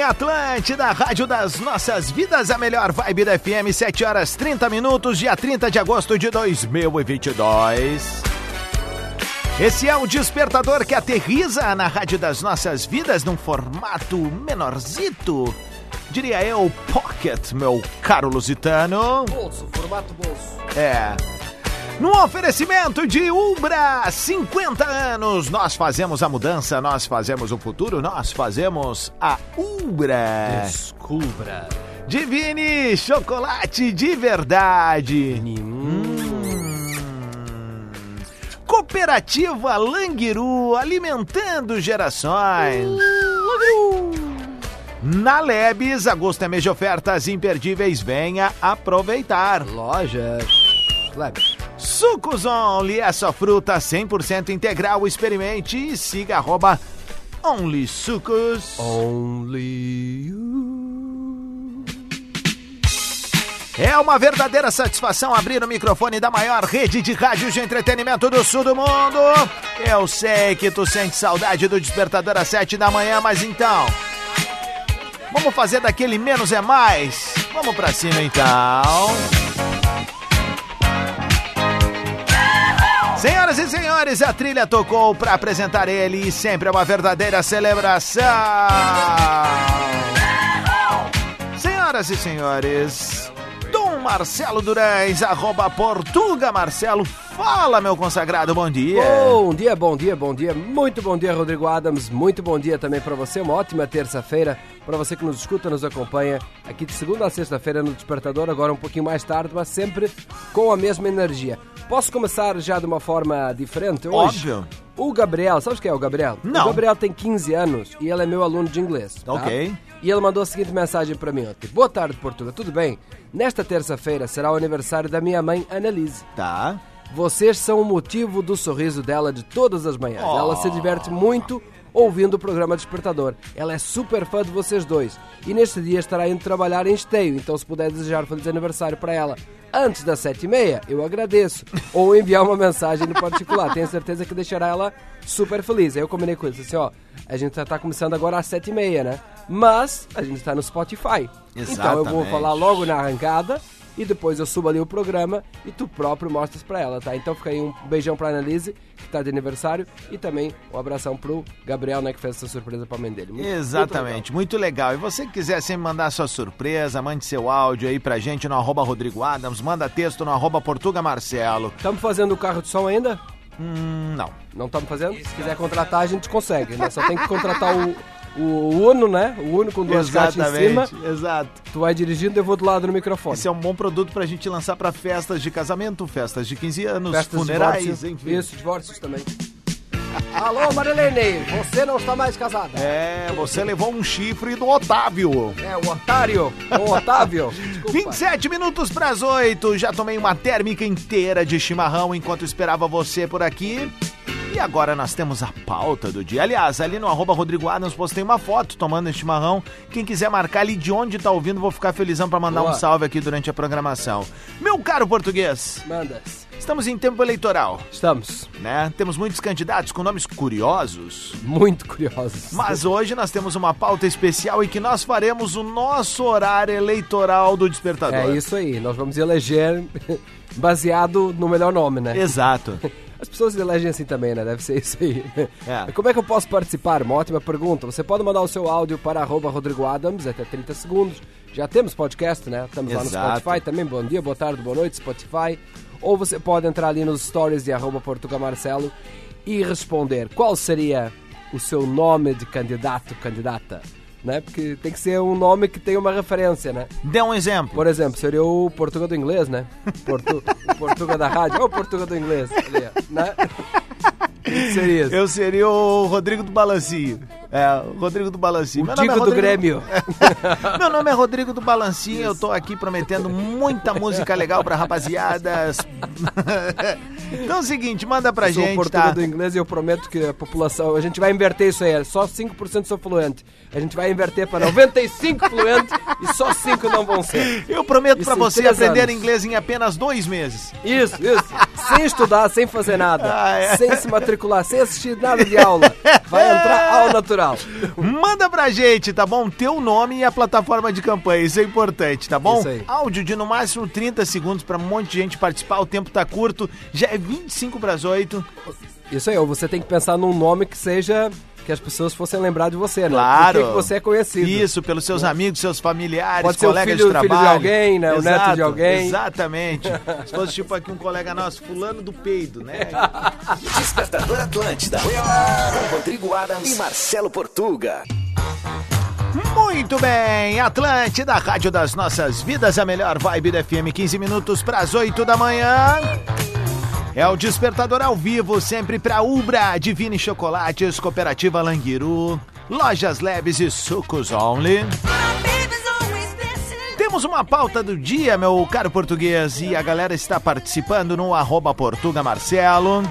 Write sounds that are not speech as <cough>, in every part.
Bem, Atlântida, Rádio das Nossas Vidas, a melhor vibe da FM, 7 horas 30 minutos, dia 30 de agosto de 2022. Esse é o despertador que aterriza na Rádio das Nossas Vidas num formato menorzito. Diria eu, pocket, meu caro lusitano. Bolso, formato bolso. É. No oferecimento de Ubra, 50 anos, nós fazemos a mudança, nós fazemos o futuro, nós fazemos a Ubra. Descubra. Divine chocolate de verdade. Hum. Cooperativa Languiru, alimentando gerações. Na Lebes, agosto é mês de ofertas imperdíveis, venha aproveitar. Lojas. Labs. Sucos Only, essa fruta 100% integral, experimente e siga arroba Only Sucos. Only you. É uma verdadeira satisfação abrir o microfone da maior rede de rádios de entretenimento do sul do mundo. Eu sei que tu sente saudade do despertador às sete da manhã, mas então... Vamos fazer daquele menos é mais? Vamos pra cima então. Senhores, a trilha tocou para apresentar ele e sempre é uma verdadeira celebração. Senhoras e senhores, Marcelo Durães, arroba Portuga Marcelo. Fala, meu consagrado, bom dia. Bom dia, bom dia, bom dia. Muito bom dia, Rodrigo Adams. Muito bom dia também para você. Uma ótima terça-feira. Para você que nos escuta, nos acompanha aqui de segunda a sexta-feira no Despertador, agora um pouquinho mais tarde, mas sempre com a mesma energia. Posso começar já de uma forma diferente hoje? Óbvio. O Gabriel, sabes quem é o Gabriel? Não. O Gabriel tem 15 anos e ele é meu aluno de inglês. tá? Ok. E ele mandou a seguinte mensagem para mim ontem. Boa tarde, Portugal. Tudo bem? Nesta terça-feira será o aniversário da minha mãe, Annalise. Tá. Vocês são o motivo do sorriso dela de todas as manhãs. Oh. Ela se diverte muito ouvindo o programa Despertador. Ela é super fã de vocês dois. E neste dia estará indo trabalhar em esteio, então se puder desejar feliz aniversário para ela antes das sete e meia, eu agradeço. Ou enviar uma mensagem no particular. Tenho certeza que deixará ela super feliz. Aí eu combinei com eles assim, ó, a gente já tá começando agora às sete e meia, né? Mas a gente está no Spotify. Então eu vou Exatamente. falar logo na arrancada e depois eu subo ali o programa e tu próprio mostras pra ela, tá? Então fica aí um beijão pra Annalise, que tá de aniversário, e também um abração pro Gabriel, né, que fez essa surpresa pra mãe dele. Muito- Exatamente, muito legal. E você que quiser sempre mandar sua surpresa, mande seu áudio aí pra gente no arroba Rodrigo Adams, manda texto no arroba Portuga Marcelo. Estamos fazendo o carro de som ainda? Hum, não. Não estamos fazendo? Se quiser contratar, a gente consegue, né? Só tem que contratar o, o Uno, né? O Uno com duas caixas em cima. exato. Tu vai dirigindo e eu vou do lado do microfone. Esse é um bom produto pra gente lançar pra festas de casamento, festas de 15 anos, Festas funerais, divórcio. enfim. Isso, divórcios também. <laughs> Alô, Marilene, você não está mais casada. É, você levou um chifre do Otávio. É, o Otário, o Otávio. <laughs> Desculpa. 27 minutos pras 8. Já tomei uma térmica inteira de chimarrão enquanto esperava você por aqui. E agora nós temos a pauta do dia. Aliás, ali no arroba Rodrigo Adams postei uma foto tomando esse chimarrão. Quem quiser marcar ali de onde tá ouvindo, vou ficar felizão pra mandar Boa. um salve aqui durante a programação. Meu caro português, Manda. estamos em tempo eleitoral, Estamos né? Temos muitos candidatos com nomes curiosos. muito curiosos. Mas hoje nós temos uma pauta especial em que nós faremos o nosso horário eleitoral do Despertador. É isso aí, nós vamos eleger <laughs> baseado no melhor nome, né? Exato. <laughs> As pessoas elegem assim também, né? Deve ser isso aí. É. <laughs> Como é que eu posso participar? Uma ótima pergunta. Você pode mandar o seu áudio para arroba Rodrigo Adams, até 30 segundos. Já temos podcast, né? Estamos lá no Exato. Spotify também. Bom dia, boa tarde, boa noite, Spotify. Ou você pode entrar ali nos stories de arroba e responder qual seria o seu nome de candidato, candidata. Né? Porque tem que ser um nome que tenha uma referência, né? Dê um exemplo. Por exemplo, seria o Portuga do inglês, né? Portu, o Portuga da rádio. Ou o Portuga do inglês, ali, né? Seria isso? Eu seria o Rodrigo do Balancinho. É, Rodrigo do Balancinho. O Meu é Digo do Rodrigo- Grêmio. <laughs> Meu nome é Rodrigo do Balancinho, eu tô aqui prometendo muita música legal pra rapaziadas. <laughs> então é o seguinte, manda pra Eu sou gente, português tá? do inglês e eu prometo que a população. A gente vai inverter isso aí. é Só 5% sou fluente. A gente vai inverter para 95 fluente e só 5 não vão ser. Eu prometo em você aprender anos. inglês em apenas dois meses. Isso, isso. Sem estudar, sem fazer nada. <laughs> Ah, é. Sem se matricular, sem assistir nada de aula. Vai entrar ao natural. Manda pra gente, tá bom? Teu nome e a plataforma de campanha, isso é importante, tá bom? Isso aí. Áudio de no máximo 30 segundos pra um monte de gente participar, o tempo tá curto, já é 25 pras 8. Isso aí, ou você tem que pensar num nome que seja. que as pessoas fossem lembrar de você, né? Claro. Por que que você é conhecido. Isso, pelos seus amigos, seus familiares, Pode ser o colegas filho- de filho de trabalho. alguém, né? O neto de alguém. Exatamente. <laughs> Se fosse tipo aqui um colega nosso, fulano do peido, né? <laughs> Despertador Atlântida. Com Rodrigo Adams e Marcelo Portuga. Muito bem, Atlântida, Rádio das Nossas Vidas, a melhor vibe da FM, 15 minutos para as 8 da manhã. É o Despertador ao vivo, sempre para Ubra, Divine Chocolates, Cooperativa Languiru, Lojas Leves e Sucos Only. Temos uma pauta do dia, meu caro português, e a galera está participando no arroba Portuga Marcelo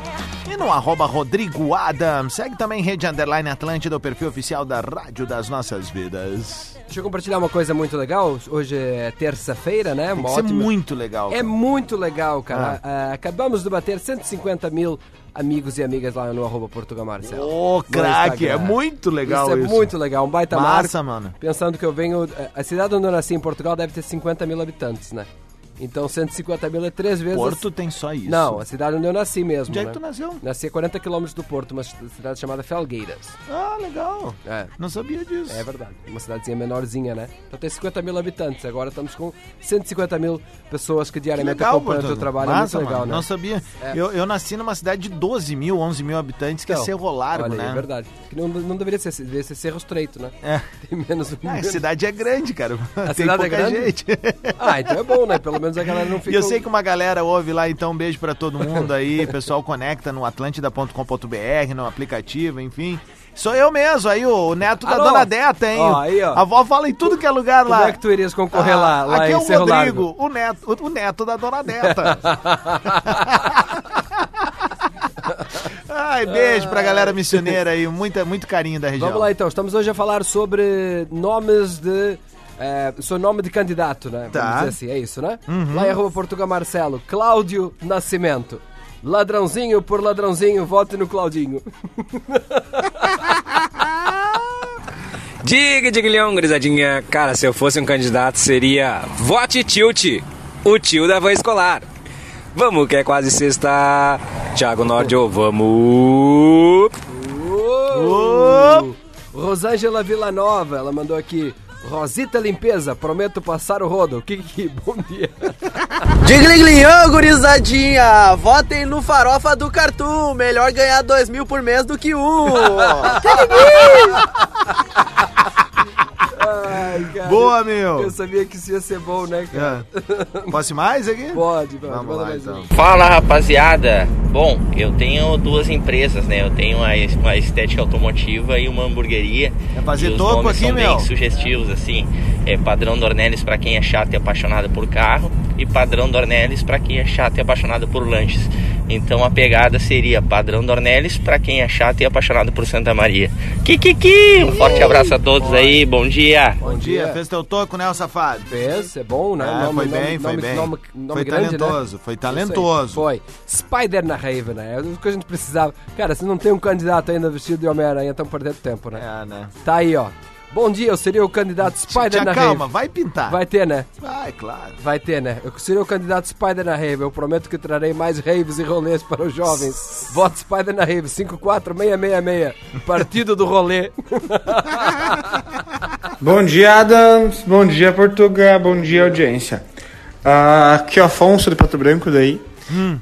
e no arroba Rodrigo Adam. Segue também Rede Underline Atlântida, o perfil oficial da Rádio das Nossas Vidas. Deixa eu compartilhar uma coisa muito legal. Hoje é terça-feira, né? Tem Uma que ser ótima- muito legal. É muito legal, cara. Ah, acabamos de bater 150 mil amigos e amigas lá no arroba Portugal Marcelo. Ô, No craque, é muito legal isso. isso. é muito legal, um baita Massa, marco. mano. Pensando que eu venho... A cidade onde eu nasci, em Portugal, deve ter 50 mil habitantes, né? Então 150 mil é três vezes... Porto tem só isso. Não, a cidade onde eu nasci mesmo, Onde é né? que tu nasceu? Nasci a 40 quilômetros do Porto, uma cidade chamada Felgueiras. Ah, legal. É. Não sabia disso. É verdade, uma cidadezinha menorzinha, né? Então tem 50 mil habitantes, agora estamos com 150 mil pessoas que Que diariamente legal, acompanham o teu trabalho, Massa, é muito legal, mano. né? Não sabia. É. Eu, eu nasci numa cidade de 12 mil, 11 mil habitantes, que é Então, Cerro Largo, olha né? É verdade. Que não, não deveria ser, deveria ser Cerro Estreito, né? É. <laughs> Tem menos... Ah, a menos- cidade é grande, cara. A Tem cidade é grande? gente. Ah, então é bom, né? Pelo menos <laughs> a galera não E fica... eu sei que uma galera ouve lá, então um beijo pra todo mundo aí. <laughs> pessoal conecta no atlântida.com.br, no aplicativo, enfim. Sou eu mesmo, aí o neto da? Dona Deta, hein? Ó, aí, ó. A avó fala em tudo que é lugar Como lá. é que tu irias concorrer lá, Ah, lá Aqui em é o Cerro Rodrigo, Largo? o neto, o, o neto da Dona Deta. <laughs> Ai, beijo pra galera missioneira aí, muita, muito carinho da região. Vamos lá então, estamos hoje a falar sobre nomes de. É, seu nome de candidato, né? Tá. Uhum. Vamos dizer assim, é isso, né? Lá em arroba Portugal Marcelo, Cláudio Nascimento. Ladrãozinho por ladrãozinho, vote no Claudinho. <laughs> Diga, diga, leão, gurizadinha. Cara, se eu fosse um candidato, seria Vote Tilt, o tio da van escolar. Vamos, que é quase sexta. Thiago Nordio, vamos. Oh! Rosângela Villanova, ela mandou aqui. Rosita Limpeza, prometo passar o rodo. Que que <laughs> bom dia. Digliglião, gurizadinha! Votem no Farofa do Cartoon! Melhor ganhar dois mil por mês do que um! <laughs> Cara. Boa, meu. Eu sabia que isso ia ser bom, né, cara? É. <laughs> Posso ir mais aqui? Pode, pode. Vamos lá, mais então. Fala rapaziada! Bom, eu tenho duas empresas, né? Eu tenho uma, estética automotiva e uma hamburgueria. Quer fazer nomes aqui, são meu? bem sugestivos, assim. É padrão Dornelles para quem é chato e apaixonado por carro e padrão Dornelles para quem é chato e apaixonado por lanches. Então a pegada seria padrão Dornelles para quem é chato e apaixonado por Santa Maria. Kikiki! Um forte abraço a todos aí, bom dia! Bom dia, fez teu toco, né, o safado? Fez, é bom, né? É, Nome- foi nome- bem, foi nome- bem. nome- nome Foi grande, talentoso, né? foi talentoso. Foi. Spider na Raven, né? É o que a gente precisava. Cara, se não tem um candidato ainda vestido de Homem-Aranha, estamos perdendo tempo, né? É, né? Tá aí, ó. Bom dia, eu seria o candidato Spider Tia, na calma, Raven. vai pintar. Vai ter, né? Vai, claro. Vai ter, né? Eu seria o candidato Spider na Rave. Eu prometo que trarei mais raves e rolês para os jovens. <laughs> Voto Spider na Rave, 54666. Partido do rolê. <laughs> Bom dia, Adams. Bom dia, Portugal. Bom dia, audiência. Ah, aqui é o Afonso de Pato Branco daí.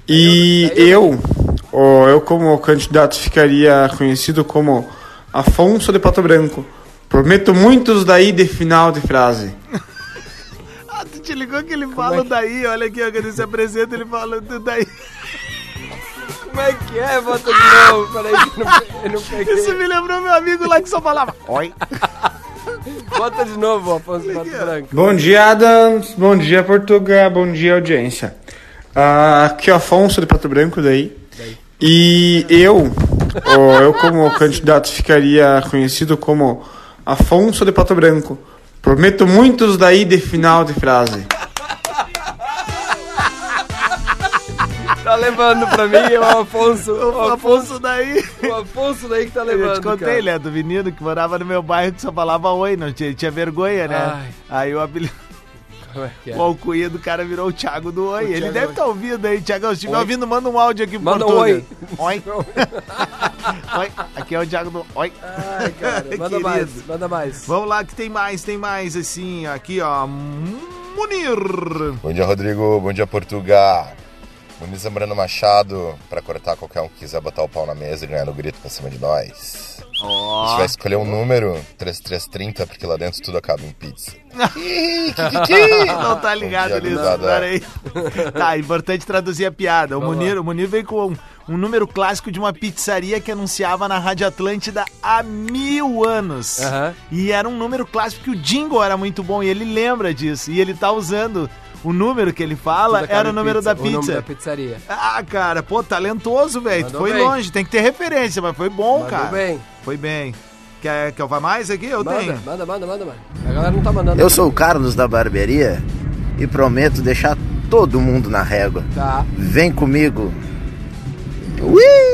e eu, ó, eu como candidato ficaria conhecido como Afonso de Pato Branco. Prometo muitos daí de final de frase. <laughs> Ah, tu te ligou que ele fala é que- daí, olha aqui, ó, quando ele se apresenta, ele fala do daí. Como é que é? Bota de novo. Peraí, eu não, eu não peguei. Isso me lembrou meu amigo lá que só falava. Oi. <laughs> Bota de novo, Afonso Pato Branco. Bom dia, Adams. Bom dia, Portugal. Bom dia, audiência. Ah, aqui é o Afonso de Pato Branco daí. E eu, ó, eu como candidato ficaria conhecido como Afonso de Pato Branco. Prometo muitos daí de final de frase. <laughs> Tá levando pra mim o Afonso. O O Afonso daí. O Afonso daí que tá Eu levando. te contei, cara. né? Do menino que morava no meu bairro que só falava oi, não tinha, tinha vergonha, né? Aí o apelido. É é? O alcunha do cara virou o Thiago do Oi. Ele Thiago deve estar ouvindo aí, Thiago. Se estiver ouvindo, manda um áudio aqui pro Manda um oi. Oi. <laughs> oi. Aqui é o Thiago do Oi. Ai, cara, <laughs> manda mais, manda mais. Vamos lá que tem mais, tem mais, assim, aqui, ó. Munir. Bom dia, Rodrigo. Bom dia, Portugal. Muniz Zambrano Machado, pra cortar qualquer um que quiser botar o pau na mesa e ganhar no grito pra cima de nós. A gente vai escolher um número, 3330, porque lá dentro tudo acaba em pizza. <laughs> <laughs> Não tá ligado nisso, peraí. Tá, importante traduzir a piada. O Vamos Munir, o Munir veio com um, um número clássico de uma pizzaria que anunciava na Rádio Atlântida há mil anos. E era um número clássico que o jingle era muito bom e ele lembra disso. E ele tá usando o número que ele fala, Tudo era o número pizza, da O nome pizza. da pizzaria. Ah, cara, pô, talentoso, velho. Foi bem. longe, tem que ter referência, mas foi bom, Mandou cara. bem. Foi bem. Quer que eu vá mais aqui? Eu Manda, tenho. manda, manda, manda, manda. A galera não tá mandando. Eu sou o Carlos da barbearia e prometo deixar todo mundo na régua. Tá, Vem comigo. Ui!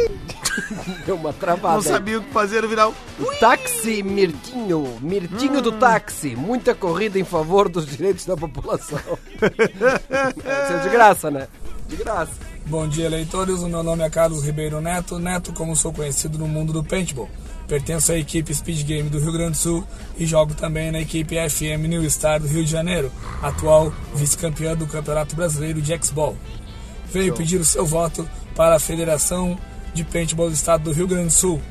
<laughs> deu uma travada. Não sabia o que fazer no final. Táxi Mirtinho, Mirtinho do táxi, muita corrida em favor dos direitos da população. <laughs> Isso é de graça, né? De graça. Bom dia, leitores. O meu nome é Carlos Ribeiro Neto. Neto, como sou conhecido no mundo do paintball. Pertenço à equipe Speed Game do Rio Grande do Sul e jogo também na equipe FM New Star do Rio de Janeiro, atual vice-campeã do Campeonato Brasileiro de X-Ball. Veio pedir o seu voto para a Federação de Paintball do Estado do Rio Grande do Sul.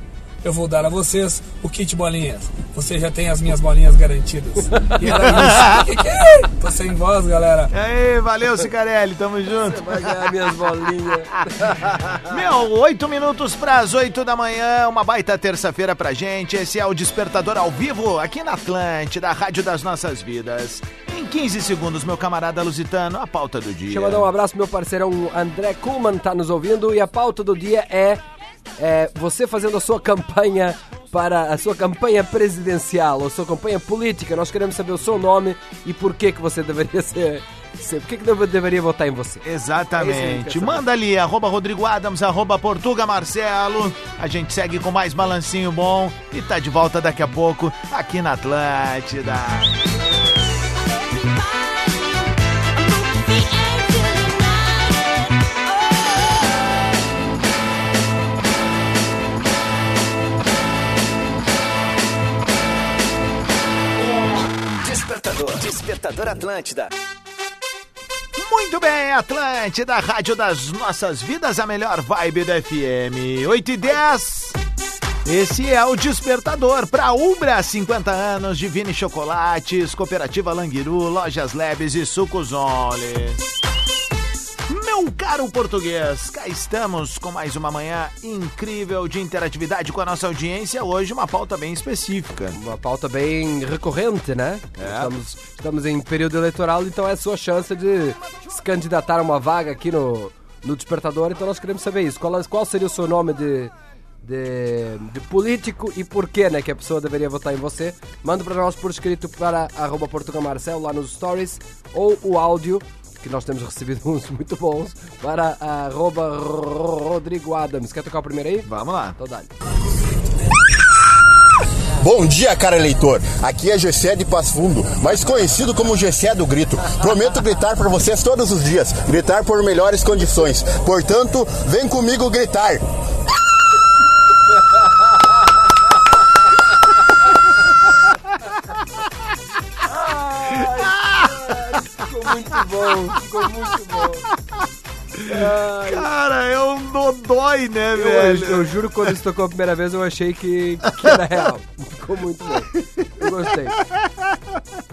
Eu vou dar a vocês o kit bolinhas. Você já tem as minhas bolinhas garantidas. E era isso. Que que é? Tô sem voz, galera. Aí, valeu, Cicarelli, tamo junto. Vai ganhar minhas bolinhas. <laughs> Meu, oito minutos pras oito da manhã, uma baita terça-feira pra gente. Esse é o Despertador ao vivo, aqui na Atlântida, a Rádio das Nossas Vidas. Em 15 segundos, meu camarada Lusitano, a pauta do dia. Deixa eu mandar um abraço pro meu parceirão André Kuhlmann, tá nos ouvindo. E a pauta do dia é, é você fazendo a sua campanha para a sua campanha presidencial, ou sua campanha política. Nós queremos saber o seu nome e por que, que você deveria <laughs> ser. por que, que eu deveria votar em você? É Exatamente. pessoal. Manda ali, arroba Rodrigo Adams, arroba Portuga Marcelo. A gente segue com mais balancinho bom e tá de volta daqui a pouco aqui na Atlântida. Despertador. Despertador Atlântida. Muito bem, Atlântida, Rádio das Nossas Vidas, a melhor vibe da FM. 8 e 10. Esse é o Despertador para Umbra, 50 anos, Divine Chocolates, Cooperativa Languiru, Lojas Leves e Sucos Only. Meu caro português, cá estamos com mais uma manhã incrível de interatividade com a nossa audiência. Hoje uma pauta bem específica. Uma pauta bem recorrente, né? É. Estamos, estamos em período eleitoral, então é a sua chance de se candidatar a uma vaga aqui no, no Despertador. Então nós queremos saber isso. Qual, qual seria o seu nome de, de, de político e por que, né? Que a pessoa deveria votar em você. Manda para nós por escrito para arroba Portugamarcel lá nos stories ou o áudio. Que nós temos recebido <laughs> uns muito bons para arroba Rodrigo Adams. Quer tocar o primeiro aí? Vamos lá. Então dá. Bom dia, cara eleitor. Aqui é Gessé de Passo Fundo, mais conhecido como Gessé do Grito. Prometo gritar por vocês todos os dias, gritar por melhores condições. Portanto, vem comigo gritar. Bom, ficou muito bom. Cara, é um dodói, né, Eu, velho? eu juro que quando isso tocou a primeira vez eu achei que, que era real. Ficou muito bom. Eu gostei.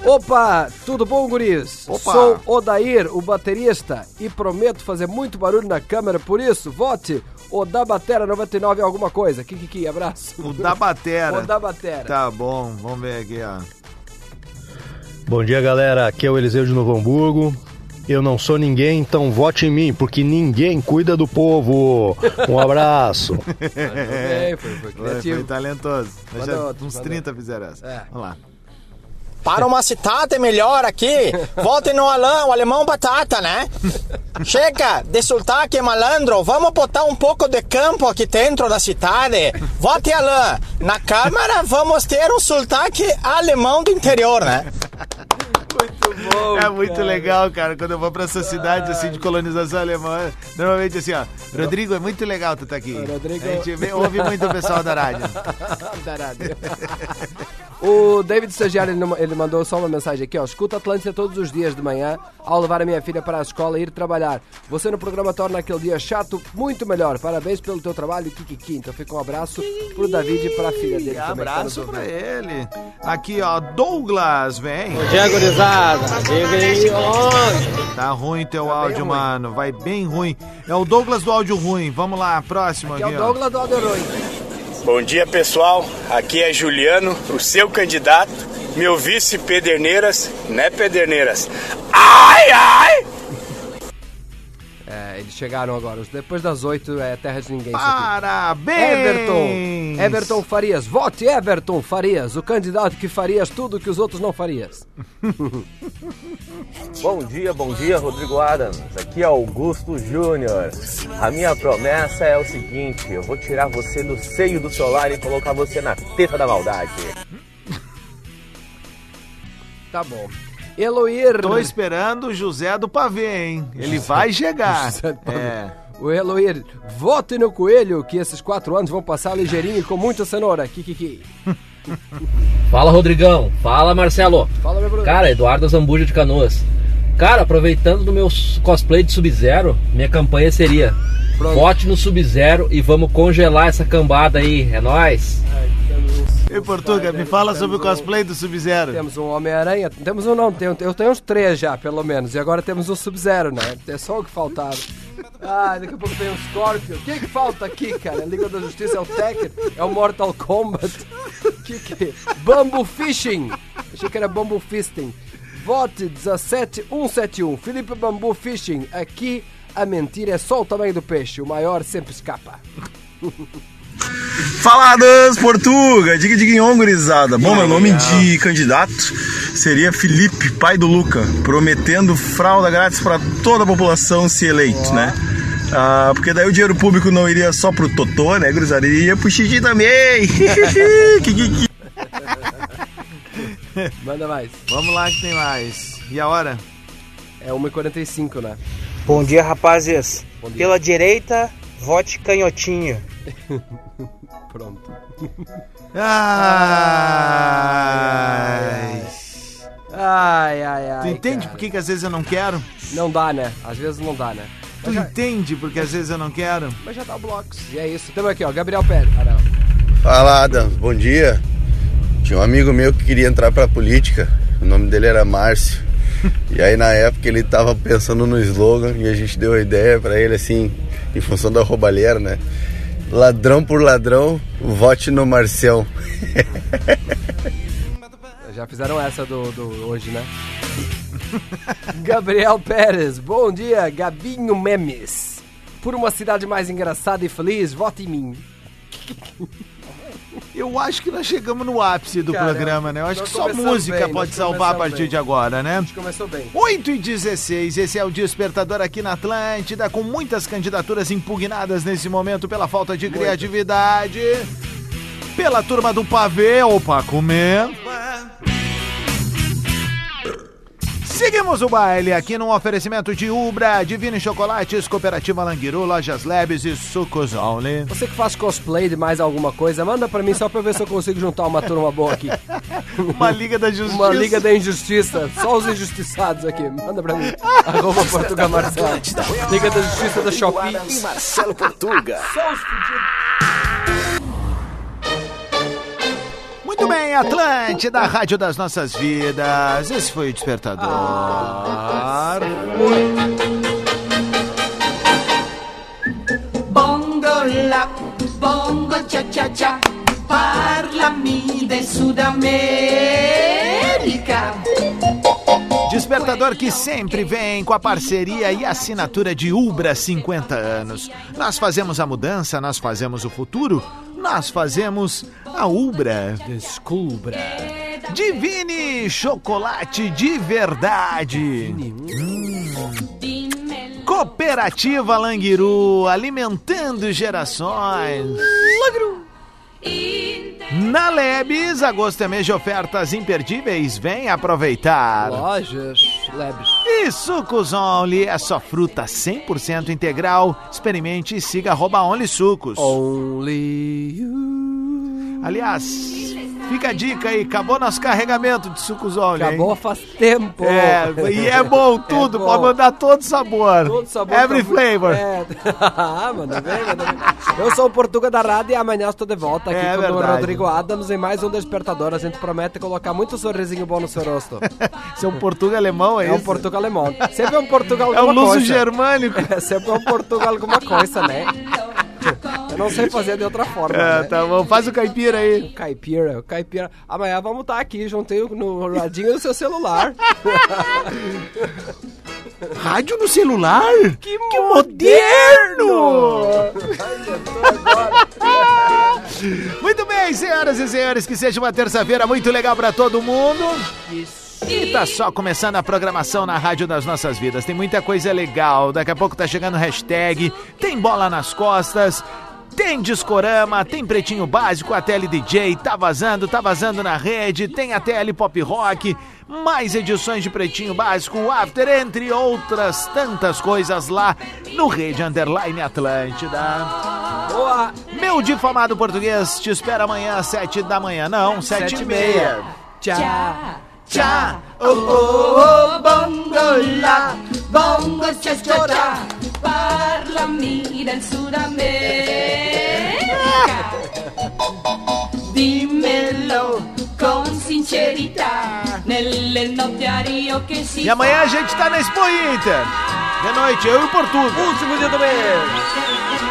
Opa, tudo bom, guris? Opa. Sou Odair, o baterista, e prometo fazer muito barulho na câmera, por isso, vote O da Batera 99 é alguma coisa. Kikiki, abraço. O da Batera. O da Batera. Tá bom, vamos ver aqui, ó. Bom dia, galera. Aqui é o Eliseu de Novo Hamburgo. Eu não sou ninguém, então vote em mim, porque ninguém cuida do povo. Um abraço. Bem, <laughs> foi, foi Foi, foi talentoso. Outro, uns manda 30 fizeram essa. É. Vamos lá. Para uma cidade melhor aqui, vote no Alain, o alemão batata, né? Chega de sotaque malandro, vamos botar um pouco de campo aqui dentro da cidade. Vote Alain. Na Câmara vamos ter um sotaque alemão do interior, né? Bom. É muito cara. legal, cara, quando eu vou pra essa cidade assim de colonização alemã. Normalmente assim, ó. Rodrigo, é muito legal tu tá aqui. Rodrigo- A gente vê- ouve muito o pessoal da rádio. <laughs> Da rádio. <laughs> O David Stagiário, ele, ele mandou só uma mensagem aqui, ó. Escuta Atlântida todos os dias de manhã ao levar a minha filha para a escola e ir trabalhar. Você no programa torna aquele dia chato muito melhor. Parabéns pelo teu trabalho, Kikiki. Então fica um abraço pro David e pra filha dele também. tá Abraço pra ele. Aqui, ó, Douglas, vem. dia, gurizada. Diga aí onde. Tá ruim teu áudio, mano. Vai bem ruim. É o Douglas do áudio ruim. Vamos lá, próximo Que aqui, é o ó. Douglas do Alderoi. Bom dia, pessoal. Aqui é Juliano, o seu candidato, meu vice Pederneiras, né, Pederneiras? Ai, ai! Eles chegaram agora. Depois das oito é terra de ninguém. Parabéns! Everton! Everton Farias, vote Everton Farias, o candidato que farias tudo que os outros não farias. <laughs> Bom dia, bom dia, Rodrigo Adams. Aqui é Augusto Júnior. A minha promessa é o seguinte: eu vou tirar você do seio do solar e colocar você na teta da maldade. Tá bom. Eloir. Tô esperando o José do Pavê, hein? Ele vai chegar. <laughs> José do Pavê. É. O Eloir, vote no coelho, que esses quatro anos vão passar ligeirinho e com muita cenoura. Kikiki. <laughs> Fala Rodrigão, fala Marcelo. Fala, meu Bruno. Cara, Eduardo Zambuja de Canoas. Cara, aproveitando do meu cosplay de Sub-Zero, minha campanha seria Pronto. vote no Sub-Zero e vamos congelar essa cambada aí, é nóis. Ei, Portuga, me fala sobre o cosplay do Sub-Zero. Temos um Homem-Aranha, temos um não, tem- eu tenho uns três já, pelo menos, e agora temos um Sub-Zero, né? É só o que faltava. Ah, daqui a pouco tem um Scorpio. O que que falta aqui, cara? Liga da Justiça é o Tekken, é o Mortal Kombat. <laughs> que que é? Bamboo Fishing. Achei que era Bamboo Fisting. Vote 17171. Felipe Bambu Fishing. Aqui a mentira é só o tamanho do peixe. O maior sempre escapa. <laughs> Faladas Portuga, diga diga gurizada. Bom, meu nome de candidato seria Felipe, pai do Luca, prometendo fralda grátis para toda a população se eleito, né? Ah, porque daí o dinheiro público não iria só pro Totô, né, gurizada? Iria pro Xixi também. <laughs> Manda mais. Vamos lá que tem mais. E a hora? É 1h45, né? Bom dia, rapazes. Bom dia. Pela direita, vote canhotinho. <laughs> Pronto. Ai. Ai, ai, ai. Tu entende cara. por que, que às vezes eu não quero? Não dá, né? Às vezes não dá, né? Tu entende porque às vezes eu não quero? Mas já dá o blocos. E é isso. Temos aqui, ó, Gabriel Pérez. Ah. Fala, Adams, bom dia. Tinha um amigo meu que queria entrar pra política, o nome dele era Márcio. <laughs> E aí na época ele tava pensando no slogan e a gente deu a ideia pra ele assim, em função da roubalheira, né? Ladrão por ladrão, vote no Marcião. <laughs> Já fizeram essa do, do hoje, né? <laughs> Gabriel Pérez. Bom dia, Gabinho Memes. Por uma cidade mais engraçada e feliz, vote em mim. <laughs> Eu acho que nós chegamos no ápice do programa, né? Eu acho que só música bem, pode salvar a partir bem. de agora, né? A gente começou bem. 8 e 16, esse é o Despertador aqui na Atlântida, com muitas candidaturas impugnadas nesse momento pela falta de criatividade. Pela turma do pavê, ou pra comer. Seguimos o baile aqui num oferecimento de Ubra, Divine Chocolates, Cooperativa Languiru, Lojas Labs e Sucos Only. Você que faz cosplay de mais alguma coisa, manda pra mim só pra eu ver se eu consigo juntar uma turma boa aqui. <laughs> Uma Liga da Justiça. Uma Liga da Injustiça. Só os injustiçados aqui. Manda pra mim. Arroba Portuga Marcelo. Liga da Justiça da Shopee. E Marcelo Portuga. Só os fudidos. Muito bem, Atlântida, a rádio das nossas vidas. Esse foi o Despertador. Bongo cha cha, parlami del Sud America. Despertador que sempre vem com a parceria e assinatura de Ubra 50 anos. Nós fazemos a mudança, nós fazemos o futuro, nós fazemos a Ubra. Descubra. Divine chocolate de verdade. Hum. Cooperativa Languiru, alimentando gerações. Na Lebes, agosto é mês de ofertas imperdíveis. Vem aproveitar. Lojas Lebes. E Sucos Only é só fruta 100% integral. Experimente e siga arroba Only Sucos. Only you. Aliás, fica a dica aí, acabou nosso carregamento de Sucos Only. Acabou hein? faz tempo. É, e é bom <laughs> tudo, bom. pode mandar todo sabor. Todo sabor. Every tá- flavor. <laughs> É. <laughs> Ah, manda bem, manda bem. Eu sou o Portuga da Rádio e amanhã estou de volta aqui É com o verdade. Rodrigo Adams em mais um Despertador. A gente promete colocar muito sorrisinho bom no seu rosto. Você é um português alemão, é, É um isso? Portuga alemão. Sempre é um Portuga É alguma um luso coisa. germânico. É sempre um Portuga alguma coisa, né? Não sei fazer de outra forma. É, né? tá bom. Faz o caipira aí. O caipira, o caipira. Amanhã vamos estar aqui, juntei no radinho do seu celular. <laughs> Rádio no celular? Que, moderno! Muito bem, senhoras e senhores, que seja uma terça-feira muito legal pra todo mundo. E tá só começando a programação na Rádio das Nossas Vidas. Tem muita coisa legal. Daqui a pouco tá chegando hashtag, tem bola nas costas. Tem Discorama, tem Pretinho Básico, a TL DJ, tá vazando, tá vazando na rede, tem a TL Pop Rock, mais edições de Pretinho Básico, o After, entre outras tantas coisas lá no Rede Underline Atlântida. Boa! Meu difamado português te espera amanhã às sete da manhã, não, sete, e meia. Tchau. Tchau. Oh, oh, oh, bongo la, bongo cha cha cha, parlami del Sud America. Dimmelo con sincerità, nelle notti a Rio che si E amanhã a gente tá na Expo Inter. De noite, eu e o Portuga. Último dia do mês.